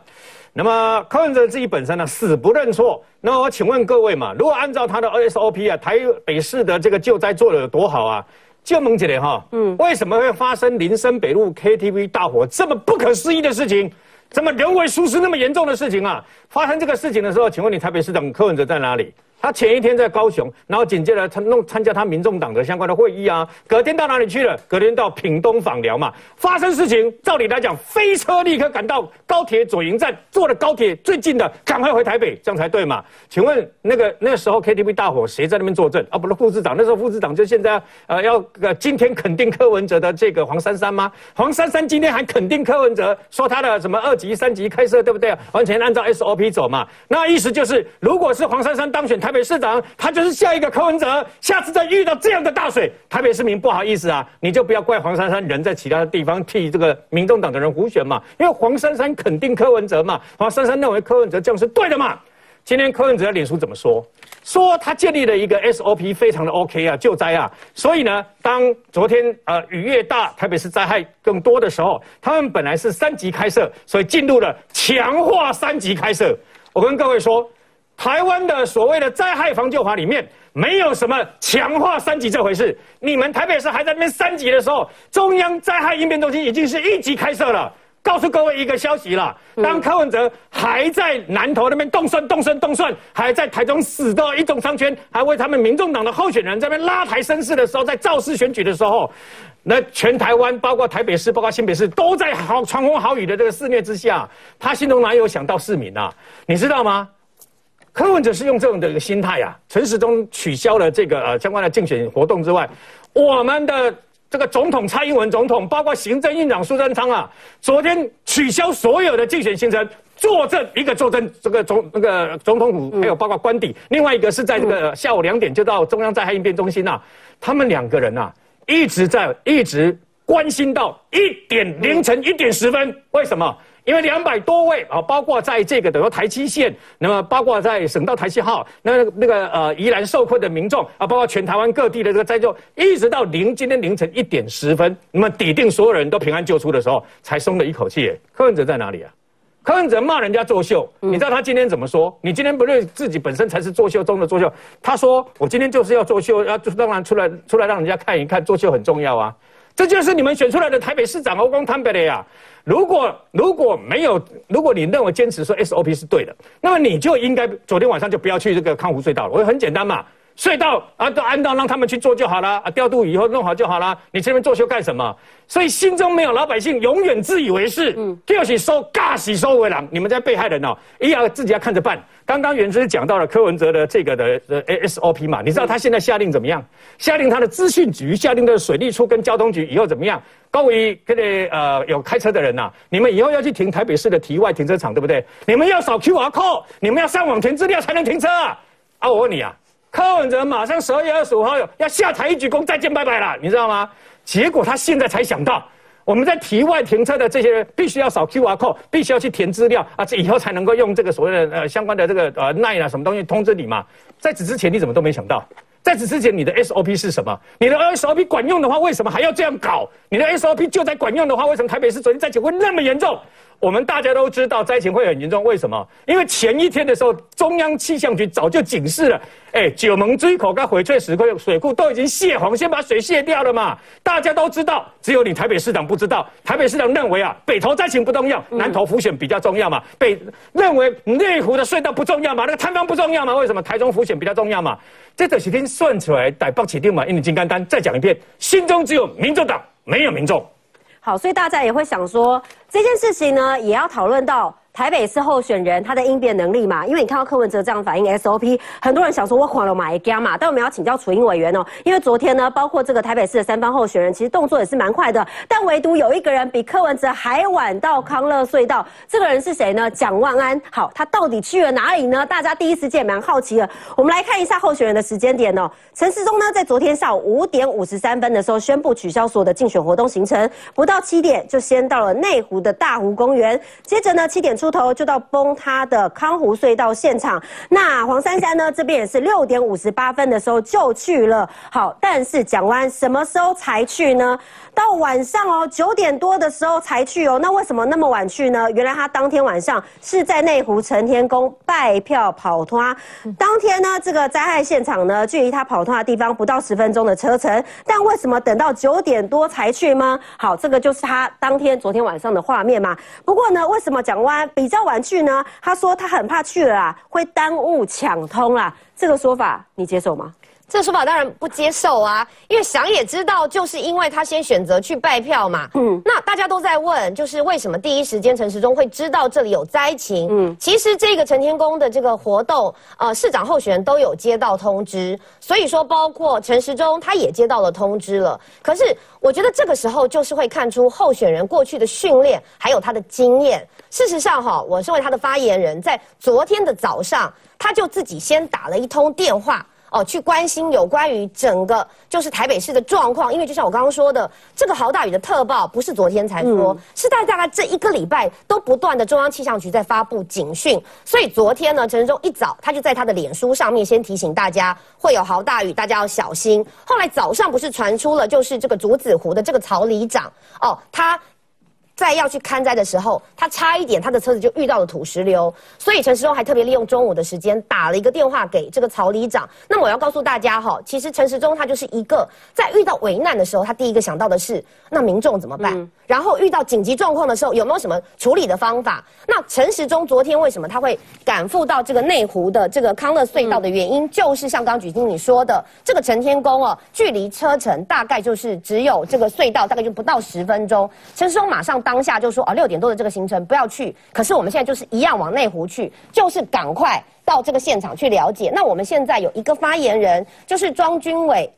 那么柯文哲自己本身呢，死不认错。那我请问各位嘛，如果按照他的 SOP 啊，台北市的这个救灾做的有多好啊？就蒙起来哈，嗯，为什么会发生林森北路 KTV 大火这么不可思议的事情？怎么人为疏失那么严重的事情啊？发生这个事情的时候，请问你台北市长柯文哲在哪里？他前一天在高雄，然后紧接着他弄参加他民众党的相关的会议啊。隔天到哪里去了？隔天到屏东访寮嘛。发生事情，照理来讲，飞车立刻赶到高铁左营站，坐了高铁最近的，赶快回台北，这样才对嘛？请问那个那时候 KTV 大火，谁在那边作证？啊，不是副市长，那时候副市长就现在呃要呃今天肯定柯文哲的这个黄珊珊吗？黄珊珊今天还肯定柯文哲，说他的什么二级、三级开设，对不对？完全按照 SOP 走嘛。那意思就是，如果是黄珊珊当选台。北市长，他就是下一个柯文哲。下次再遇到这样的大水，台北市民不好意思啊，你就不要怪黄珊珊人在其他的地方替这个民众党的人胡选嘛，因为黄珊珊肯定柯文哲嘛，黄珊珊认为柯文哲这样是对的嘛。今天柯文哲的脸书怎么说？说他建立了一个 SOP，非常的 OK 啊，救灾啊。所以呢，当昨天呃雨越大，台北市灾害更多的时候，他们本来是三级开设，所以进入了强化三级开设。我跟各位说。台湾的所谓的灾害防救法里面没有什么强化三级这回事。你们台北市还在那边三级的时候，中央灾害应变中心已经是一级开设了。告诉各位一个消息了：当柯文哲还在南投那边动算、动算、动算，还在台中死到一种商圈，还为他们民众党的候选人这边拉抬声势的时候，在造势选举的时候，那全台湾包括台北市、包括新北市都在好狂风好雨的这个肆虐之下，他心中哪有想到市民啊？你知道吗？柯文哲是用这种的一个心态啊，陈时中取消了这个呃相关的竞选活动之外，我们的这个总统蔡英文总统，包括行政院长苏贞昌啊，昨天取消所有的竞选行程，坐镇一个坐镇这个总那个总统府，还有包括官邸，另外一个是在这个下午两点就到中央灾害应变中心呐，他们两个人呐一直在一直关心到一点凌晨一点十分，为什么？因为两百多位啊，包括在这个等于台七线，那么包括在省道台七号，那那个呃宜兰受困的民众啊，包括全台湾各地的这个灾救，一直到零今天凌晨一点十分，那么抵定所有人都平安救出的时候，才松了一口气。柯文哲在哪里啊？柯文哲骂人家作秀，你知道他今天怎么说？你今天不认自己本身才是作秀中的作秀。他说：“我今天就是要作秀，要当然出来出来让人家看一看，作秀很重要啊。”这就是你们选出来的台北市长欧光坦北的呀。如果如果没有，如果你认为坚持说 SOP 是对的，那么你就应该昨天晚上就不要去这个康湖隧道了。我很简单嘛。隧道啊，都安到让他们去做就好了啊，调度以后弄好就好了。你这边作秀干什么？所以心中没有老百姓，永远自以为是，嗯，就是收尬喜收为狼。你们在被害人哦，一要自己要看着办。刚刚袁之讲到了柯文哲的这个的呃 SOP 嘛，你知道他现在下令怎么样？下令他的资讯局，下令的水利处跟交通局以后怎么样？各位这个呃有开车的人呐，你们以后要去停台北市的体外停车场，对不对？你们要扫 QR code，你们要上网填资料才能停车啊！啊，我问你啊。柯文哲马上十二月二十五号要下台一鞠躬再见拜拜了，你知道吗？结果他现在才想到，我们在体外停车的这些人必须要扫 QR code，必须要去填资料啊，这以后才能够用这个所谓的呃相关的这个呃奈啊什么东西通知你嘛。在此之前你怎么都没想到？在此之前你的 SOP 是什么？你的 SOP 管用的话，为什么还要这样搞？你的 SOP 就在管用的话，为什么台北市昨天灾情会那么严重？我们大家都知道灾情会很严重，为什么？因为前一天的时候，中央气象局早就警示了，哎，九门追口跟翡翠石库水库都已经泄洪，先把水泄掉了嘛。大家都知道，只有你台北市长不知道。台北市长认为啊，北投灾情不重要，南投浮选比较重要嘛。北认为内湖的隧道不重要嘛，那个摊方不重要嘛？为什么台中浮选比较重要嘛？这几天算出来，逮报起定嘛，因为金刚丹再讲一遍，心中只有民众党，没有民众。好，所以大家也会想说，这件事情呢，也要讨论到。台北市候选人他的应变能力嘛，因为你看到柯文哲这样反应 SOP，很多人想说我狂了买加嘛，但我们要请教楚英委员哦，因为昨天呢，包括这个台北市的三方候选人，其实动作也是蛮快的，但唯独有一个人比柯文哲还晚到康乐隧道，这个人是谁呢？蒋万安。好，他到底去了哪里呢？大家第一时间蛮好奇的。我们来看一下候选人的时间点哦。陈时中呢，在昨天下午五点五十三分的时候宣布取消所有的竞选活动行程，不到七点就先到了内湖的大湖公园，接着呢七点出头就到崩塌的康湖隧道现场。那黄珊珊呢？这边也是六点五十八分的时候就去了。好，但是蒋万什么时候才去呢？到晚上哦，九点多的时候才去哦。那为什么那么晚去呢？原来他当天晚上是在内湖承天宫拜票跑脱。当天呢，这个灾害现场呢，距离他跑脱的地方不到十分钟的车程。但为什么等到九点多才去吗？好，这个就是他当天昨天晚上的画面嘛。不过呢，为什么蒋万比较晚去呢？他说他很怕去了啊，会耽误抢通啦。这个说法你接受吗？这说法当然不接受啊，因为想也知道，就是因为他先选择去拜票嘛。嗯，那大家都在问，就是为什么第一时间陈时中会知道这里有灾情？嗯，其实这个陈天宫的这个活动，呃，市长候选人都有接到通知，所以说包括陈时中他也接到了通知了。可是我觉得这个时候就是会看出候选人过去的训练还有他的经验。事实上哈，我身为他的发言人，在昨天的早上，他就自己先打了一通电话。哦，去关心有关于整个就是台北市的状况，因为就像我刚刚说的，这个豪大雨的特报不是昨天才说，是在大概这一个礼拜都不断的中央气象局在发布警讯，所以昨天呢，陈时中一早他就在他的脸书上面先提醒大家会有豪大雨，大家要小心。后来早上不是传出了就是这个竹子湖的这个曹里长哦，他。在要去看灾的时候，他差一点，他的车子就遇到了土石流，所以陈时中还特别利用中午的时间打了一个电话给这个曹里长。那么我要告诉大家哈，其实陈时中他就是一个在遇到危难的时候，他第一个想到的是那民众怎么办，然后遇到紧急状况的时候有没有什么处理的方法？那陈时中昨天为什么他会赶赴到这个内湖的这个康乐隧道的原因，就是像刚举经理说的，这个陈天宫哦，距离车程大概就是只有这个隧道大概就不到十分钟，陈时中马上。当下就说哦，六点多的这个行程不要去。可是我们现在就是一样往内湖去，就是赶快到这个现场去了解。那我们现在有一个发言人，就是庄军伟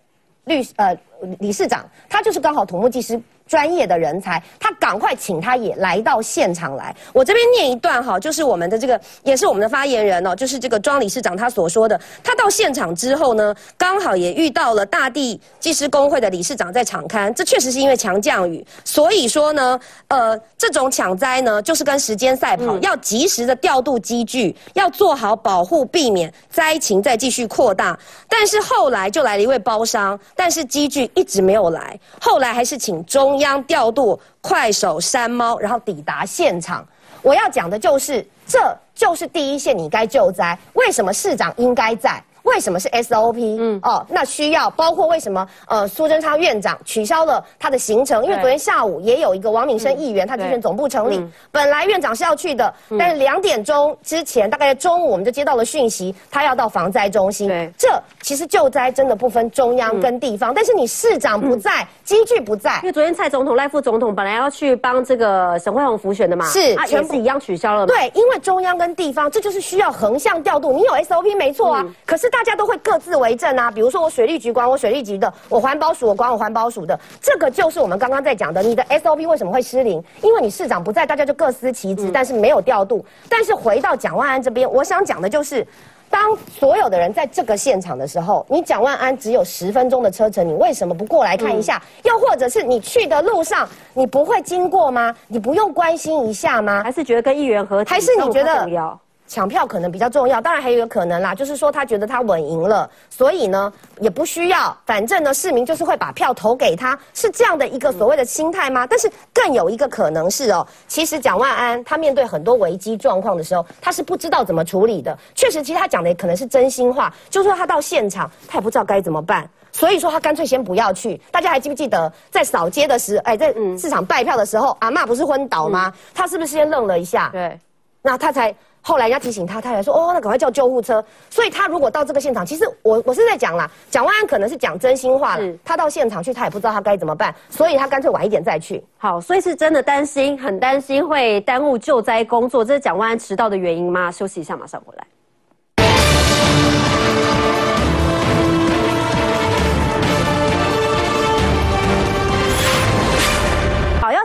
律呃理事长，他就是刚好土木技师。专业的人才，他赶快请他也来到现场来。我这边念一段哈，就是我们的这个也是我们的发言人哦，就是这个庄理事长他所说的。他到现场之后呢，刚好也遇到了大地技师工会的理事长在场刊。这确实是因为强降雨，所以说呢，呃，这种抢灾呢，就是跟时间赛跑，要及时的调度机具，要做好保护，避免灾情再继续扩大。但是后来就来了一位包商，但是机具一直没有来，后来还是请中。央调度快手山猫，然后抵达现场。我要讲的就是，这就是第一线你该救灾。为什么市长应该在？为什么是 SOP？嗯，哦，那需要包括为什么？呃，苏贞昌院长取消了他的行程，因为昨天下午也有一个王敏生议员，他竞选总部成立嗯，本来院长是要去的，但是两点钟之前，大概在中午我们就接到了讯息，他要到防灾中心。这其实救灾真的不分中央跟地方，但是你市长不在，机具不在。因，为昨天蔡总统、赖副总统本来要去帮这个沈惠宏辅选的嘛，啊，是全部。也是一样取消了嘛。对，因为中央跟地方，这就是需要横向调度。你有 SOP 没错啊，嗯。可是大家都会各自为政啊。比如说我水利局管我水利局的，我环保署我管我环保署的，这个就是我们刚刚在讲的，你的 SOP 为什么会失灵？因为你市长不在，大家就各司其嗯职，但是没有调度。但是回到蒋万安这边，我想讲的就是。当所有的人在这个现场的时候，你蒋万安只有十分钟的车程，你为什么不过来看一下？又或者是你去的路上，你不会经过吗？你不用关心一下吗？还是觉得跟议员合体还是你觉得重要抢票可能比较重要？当然还有一个可能啦，就是说他觉得他稳赢了，所以呢也不需要，反正呢市民就是会把票投给他，是这样的一个所谓的心态吗？但是更有一个可能是哦，其实蒋万安他面对很多危机状况的时候，他是不知道怎么处理的。确实，其实他讲的也可能是真心话，就是说他到现场他也不知道该怎么办。所以说他干脆先不要去。大家还记不记得在扫街的时候，哎，在市场拜票的时候，阿嬷不是昏倒吗？他是不是先愣了一下？对，那他才后来人家提醒他，他才说哦，那赶快叫救护车。所以他如果到这个现场，其实我我是在讲啦，蒋万安可能是讲真心话了。他到现场去，他也不知道他该怎么办，所以他干脆晚一点再去。好，所以是真的担心，很担心会耽误救灾工作，这是蒋万安迟到的原因吗？休息一下，马上回来。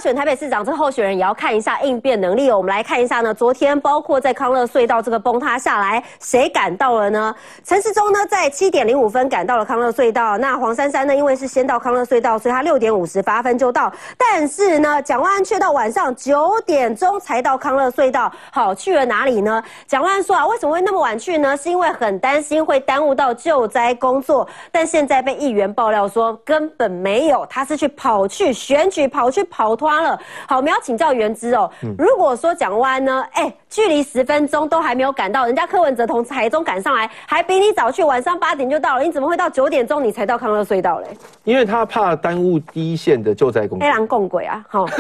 选台北市长，这候选人也要看一下应变能力哦。我们来看一下呢，昨天包括在康乐隧道这个崩塌下来，谁赶到了呢？陈世忠呢，在七点零五分赶到了康乐隧道。那黄珊珊呢，因为是先到康乐隧道，所以他六点五十八分就到。但是呢，蒋万安却到晚上九点钟才到康乐隧道。好，去了哪里呢？蒋万安说啊，为什么会那么晚去呢？是因为很担心会耽误到救灾工作。但现在被议员爆料说根本没有，他是去跑去选举，跑去跑脱脱了。好，我们要请教原之哦。如果说蒋万呢，哎，距离十分钟都还没有赶到，人家柯文哲从台中赶上来，还比你早去，晚上八点就到了，你怎么会到九点钟你才到康乐隧道嘞？因为他怕耽误第一线的救灾工作黑。狼共轨啊，好。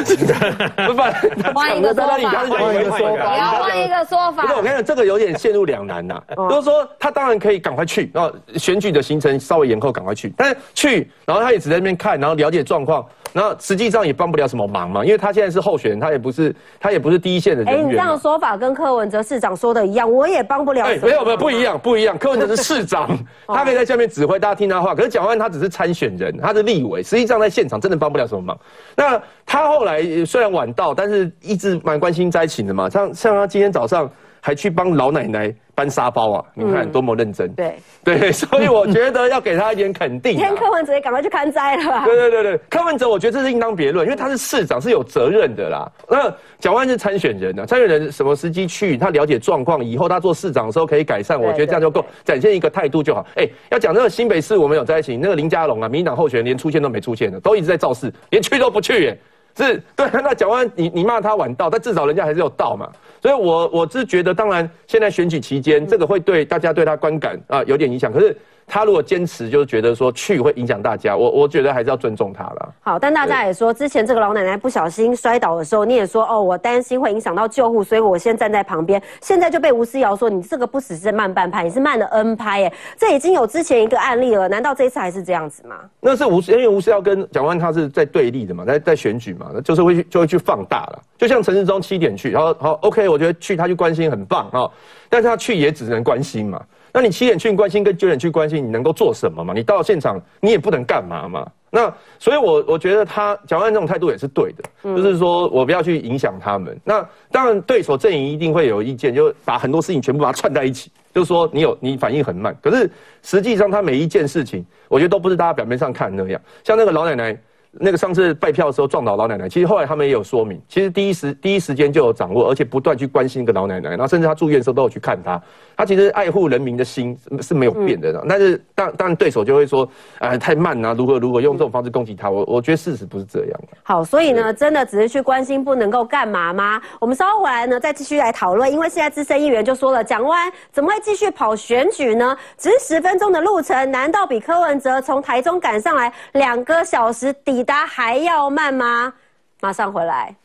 不不，换一个说法你刚才讲一个说法，你要换一个说法不是，我跟你讲，这个有点陷入两难呐、就是说，他当然可以赶快去，然后选举的行程稍微延后，赶快去。但是去，然后他也只在那边看，然后了解状况，然后实际上也帮不了什么忙嘛，因为他现在是候选人，他也不是他也不是第一线的哎，人员嘛你这样的。说法跟柯文哲市长说的一样，我也帮不了哎。没有没有不一样不一样，柯文哲是市长，哦他可以在下面指挥大家听他话。可是蒋万他只是参选人，他是立委，实际上在现场真的帮不了什么忙。那他后来呃虽然晚到，但是一直蛮关心灾情的嘛。像像他今天早上还去帮老奶奶搬沙包啊，你看嗯多么认真。对，对，所以我觉得要给他一点肯定、天柯文哲也赶快去看灾了吧？对对对对，柯文哲我觉得这是应当别论，因为他是市长是有责任的啦。那蒋万是参选人啊，参选人什么时机去，他了解状况，以后他做市长的时候可以改善，我觉得这样就够，展现一个态度就好。哎，要讲那个新北市我们有在一起，那个林佳龙啊，民进党候选人连出现都没出现的，都一直在造势，连去都不去耶。是 对，那蒋万安你你骂他晚到，但至少人家还是有到嘛。所以我我是觉得，当然现在选举期间，这个会对大家对他观感啊有点影响。可是他如果坚持，就是觉得说去会影响大家，我我觉得还是要尊重他啦。好，但大家也说，之前这个老奶奶不小心摔倒的时候，你也说哦，我担心会影响到救护，所以我先站在旁边。现在就被吴思瑶说，你这个不只是慢半拍，你是慢了 N 拍，耶，这已经有之前一个案例了，难道这一次还是这样子吗？那是吴，因为吴思瑶跟蒋万安他是在对立的嘛，在在选举嘛，那就是会去就会去放大了。就像陈世忠七点去，然后好 OK，我觉得去他就关心很棒啊、哦，但是他去也只能关心嘛。那你七点去关心跟九点去关心，你能够做什么嘛？你到现场你也不能干嘛嘛。那所以我，我觉得他蒋万这种态度也是对的，就是说我不要去影响他们。那当然，对手阵营一定会有意见，就把很多事情全部把它串在一起，就是说你有你反应很慢，可是实际上他每一件事情，我觉得都不是大家表面上看那样。像那个老奶奶。那个上次拜票的时候撞倒老奶奶，其实后来他们也有说明，其实第一时第一时间就有掌握，而且不断去关心一个老奶奶，然后甚至她住院的时候都有去看她，她其实爱护人民的心是是没有变的，但是当当然对手就会说，哎太慢啊，如何如何用这种方式攻击她，我我觉得事实不是这样。好，所以呢，真的只是去关心，不能够干嘛吗？我们稍后回来呢，再继续来讨论。因为现在资深议员就说了，蒋万安怎么会继续跑选举呢？只是十分钟的路程，难道比柯文哲从台中赶上来两个小时抵达还要慢吗？马上回来。